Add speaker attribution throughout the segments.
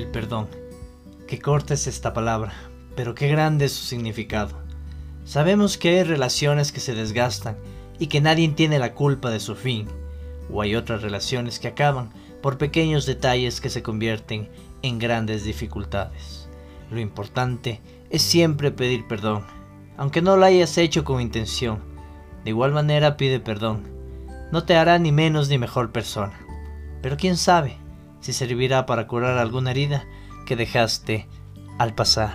Speaker 1: El perdón. Qué corta es esta palabra, pero qué grande es su significado. Sabemos que hay relaciones que se desgastan y que nadie tiene la culpa de su fin, o hay otras relaciones que acaban por pequeños detalles que se convierten en grandes dificultades. Lo importante es siempre pedir perdón, aunque no lo hayas hecho con intención. De igual manera pide perdón. No te hará ni menos ni mejor persona. Pero quién sabe si servirá para curar alguna herida que dejaste al pasar.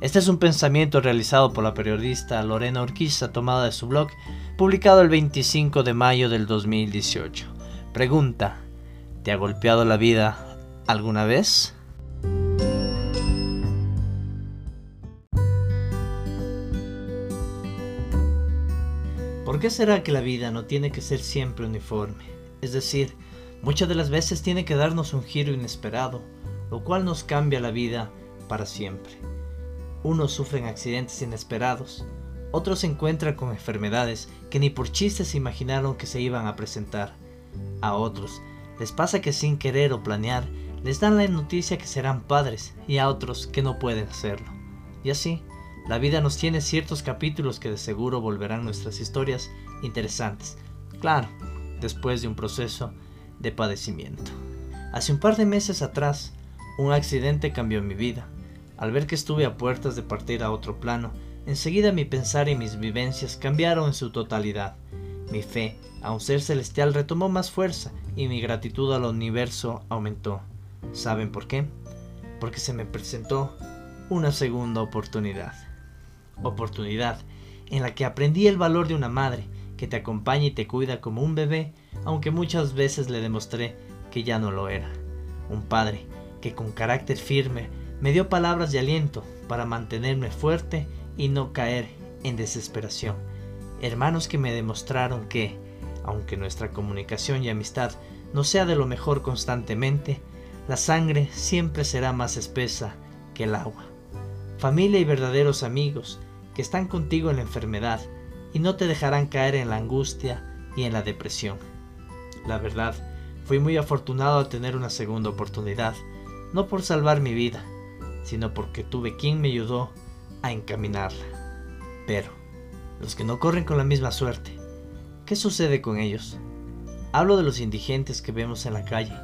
Speaker 1: Este es un pensamiento realizado por la periodista Lorena Urquiza tomada de su blog, publicado el 25 de mayo del 2018. Pregunta, ¿te ha golpeado la vida alguna vez? ¿Por qué será que la vida no tiene que ser siempre uniforme? Es decir, muchas de las veces tiene que darnos un giro inesperado, lo cual nos cambia la vida para siempre. Unos sufren accidentes inesperados, otros se encuentran con enfermedades que ni por chistes se imaginaron que se iban a presentar. A otros les pasa que sin querer o planear les dan la noticia que serán padres y a otros que no pueden hacerlo. Y así, la vida nos tiene ciertos capítulos que de seguro volverán nuestras historias interesantes. Claro, después de un proceso de padecimiento. Hace un par de meses atrás, un accidente cambió mi vida. Al ver que estuve a puertas de partir a otro plano, enseguida mi pensar y mis vivencias cambiaron en su totalidad. Mi fe a un ser celestial retomó más fuerza y mi gratitud al universo aumentó. ¿Saben por qué? Porque se me presentó una segunda oportunidad. Oportunidad en la que aprendí el valor de una madre que te acompaña y te cuida como un bebé, aunque muchas veces le demostré que ya no lo era. Un padre que con carácter firme me dio palabras de aliento para mantenerme fuerte y no caer en desesperación. Hermanos que me demostraron que, aunque nuestra comunicación y amistad no sea de lo mejor constantemente, la sangre siempre será más espesa que el agua. Familia y verdaderos amigos que están contigo en la enfermedad y no te dejarán caer en la angustia y en la depresión. La verdad, fui muy afortunado al tener una segunda oportunidad no por salvar mi vida, sino porque tuve quien me ayudó a encaminarla. Pero, los que no corren con la misma suerte, ¿qué sucede con ellos? Hablo de los indigentes que vemos en la calle,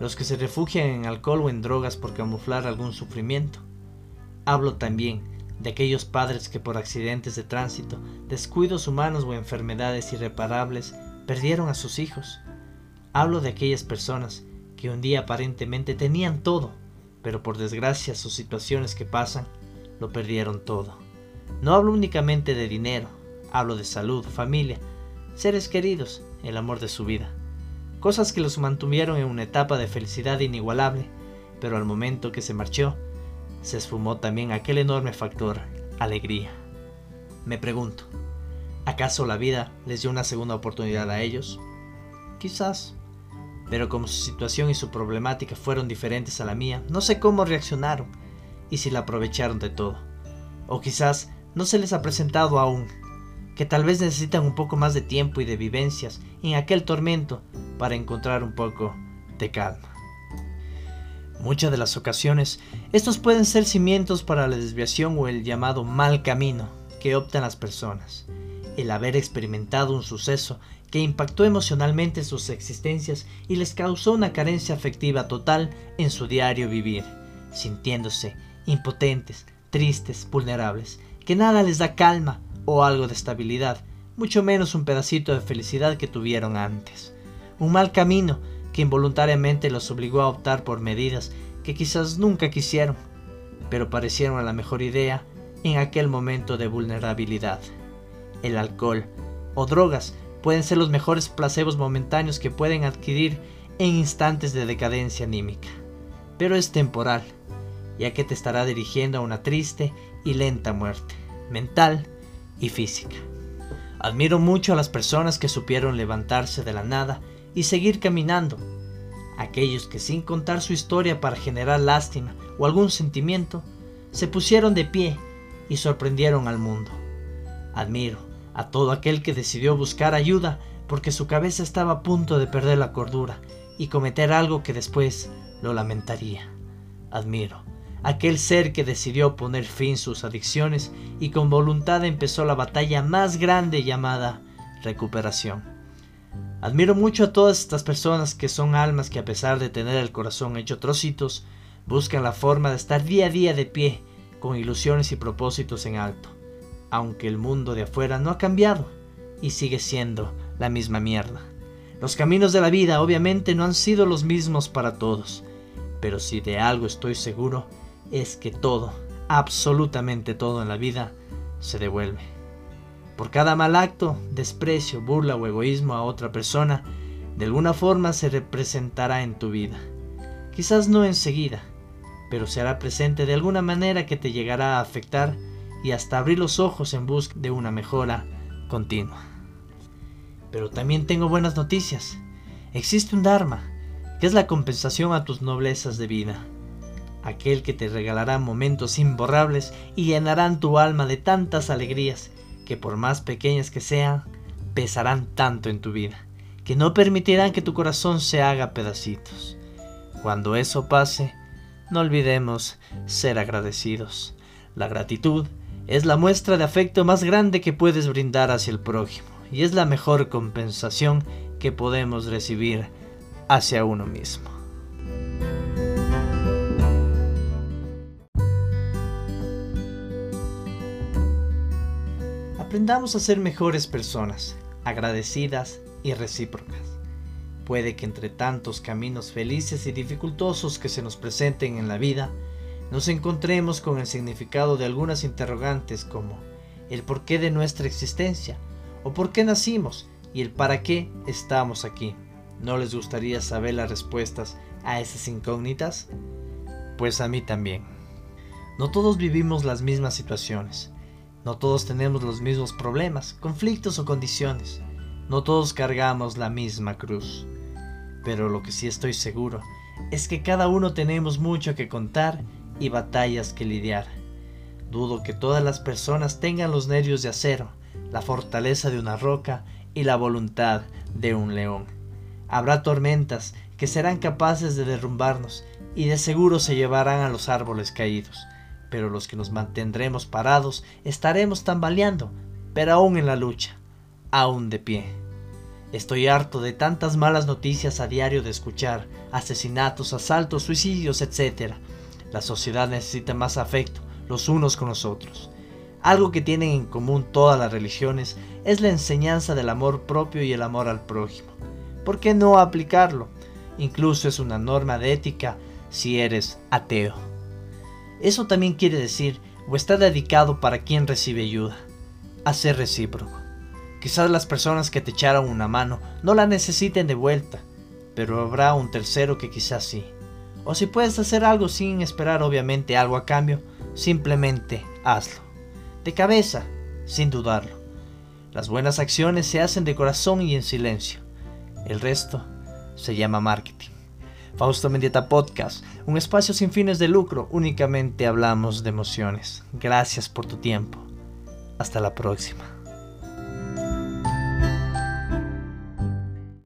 Speaker 1: los que se refugian en alcohol o en drogas por camuflar algún sufrimiento. Hablo también de aquellos padres que por accidentes de tránsito, descuidos humanos o enfermedades irreparables perdieron a sus hijos. Hablo de aquellas personas que un día aparentemente tenían todo, pero por desgracia sus situaciones que pasan lo perdieron todo. No hablo únicamente de dinero, hablo de salud, familia, seres queridos, el amor de su vida. Cosas que los mantuvieron en una etapa de felicidad inigualable, pero al momento que se marchó, se esfumó también aquel enorme factor, alegría. Me pregunto, ¿acaso la vida les dio una segunda oportunidad a ellos? Quizás, pero como su situación y su problemática fueron diferentes a la mía, no sé cómo reaccionaron y si la aprovecharon de todo. O quizás no se les ha presentado aún, que tal vez necesitan un poco más de tiempo y de vivencias en aquel tormento para encontrar un poco de calma. Muchas de las ocasiones, estos pueden ser cimientos para la desviación o el llamado mal camino que optan las personas. El haber experimentado un suceso que impactó emocionalmente sus existencias y les causó una carencia afectiva total en su diario vivir, sintiéndose impotentes, tristes, vulnerables, que nada les da calma o algo de estabilidad, mucho menos un pedacito de felicidad que tuvieron antes. Un mal camino que involuntariamente los obligó a optar por medidas que quizás nunca quisieron, pero parecieron la mejor idea en aquel momento de vulnerabilidad. El alcohol o drogas pueden ser los mejores placebos momentáneos que pueden adquirir en instantes de decadencia anímica. Pero es temporal, ya que te estará dirigiendo a una triste y lenta muerte, mental y física. Admiro mucho a las personas que supieron levantarse de la nada y seguir caminando, aquellos que sin contar su historia para generar lástima o algún sentimiento, se pusieron de pie y sorprendieron al mundo. Admiro a todo aquel que decidió buscar ayuda porque su cabeza estaba a punto de perder la cordura y cometer algo que después lo lamentaría. admiro. Aquel ser que decidió poner fin sus adicciones y con voluntad empezó la batalla más grande llamada recuperación. Admiro mucho a todas estas personas que son almas que a pesar de tener el corazón hecho trocitos, buscan la forma de estar día a día de pie, con ilusiones y propósitos en alto, aunque el mundo de afuera no ha cambiado y sigue siendo la misma mierda. Los caminos de la vida obviamente no han sido los mismos para todos, pero si de algo estoy seguro es que todo, absolutamente todo en la vida, se devuelve. Por cada mal acto, desprecio, burla o egoísmo a otra persona, de alguna forma se representará en tu vida. Quizás no enseguida, pero se hará presente de alguna manera que te llegará a afectar y hasta abrir los ojos en busca de una mejora continua. Pero también tengo buenas noticias. Existe un Dharma, que es la compensación a tus noblezas de vida, aquel que te regalará momentos imborrables y llenarán tu alma de tantas alegrías que por más pequeñas que sean, pesarán tanto en tu vida, que no permitirán que tu corazón se haga pedacitos. Cuando eso pase, no olvidemos ser agradecidos. La gratitud es la muestra de afecto más grande que puedes brindar hacia el prójimo y es la mejor compensación que podemos recibir hacia uno mismo. Aprendamos a ser mejores personas, agradecidas y recíprocas. Puede que entre tantos caminos felices y dificultosos que se nos presenten en la vida, nos encontremos con el significado de algunas interrogantes como el porqué de nuestra existencia, o por qué nacimos y el para qué estamos aquí. ¿No les gustaría saber las respuestas a esas incógnitas? Pues a mí también. No todos vivimos las mismas situaciones. No todos tenemos los mismos problemas, conflictos o condiciones. No todos cargamos la misma cruz. Pero lo que sí estoy seguro es que cada uno tenemos mucho que contar y batallas que lidiar. Dudo que todas las personas tengan los nervios de acero, la fortaleza de una roca y la voluntad de un león. Habrá tormentas que serán capaces de derrumbarnos y de seguro se llevarán a los árboles caídos, pero los que nos mantendremos parados estaremos tambaleando, pero aún en la lucha, aún de pie. Estoy harto de tantas malas noticias a diario de escuchar, asesinatos, asaltos, suicidios, etc. La sociedad necesita más afecto, los unos con los otros. Algo que tienen en común todas las religiones es la enseñanza del amor propio y el amor al prójimo. ¿Por qué no aplicarlo? Incluso es una norma de ética si eres ateo. Eso también quiere decir o está dedicado para quien recibe ayuda, a ser recíproco. Quizás las personas que te echaron una mano no la necesiten de vuelta, pero habrá un tercero que quizás sí. O si puedes hacer algo sin esperar obviamente algo a cambio, simplemente hazlo. De cabeza, sin dudarlo. Las buenas acciones se hacen de corazón y en silencio. El resto se llama marketing. Fausto Mendieta Podcast, un espacio sin fines de lucro, únicamente hablamos de emociones. Gracias por tu tiempo. Hasta la próxima.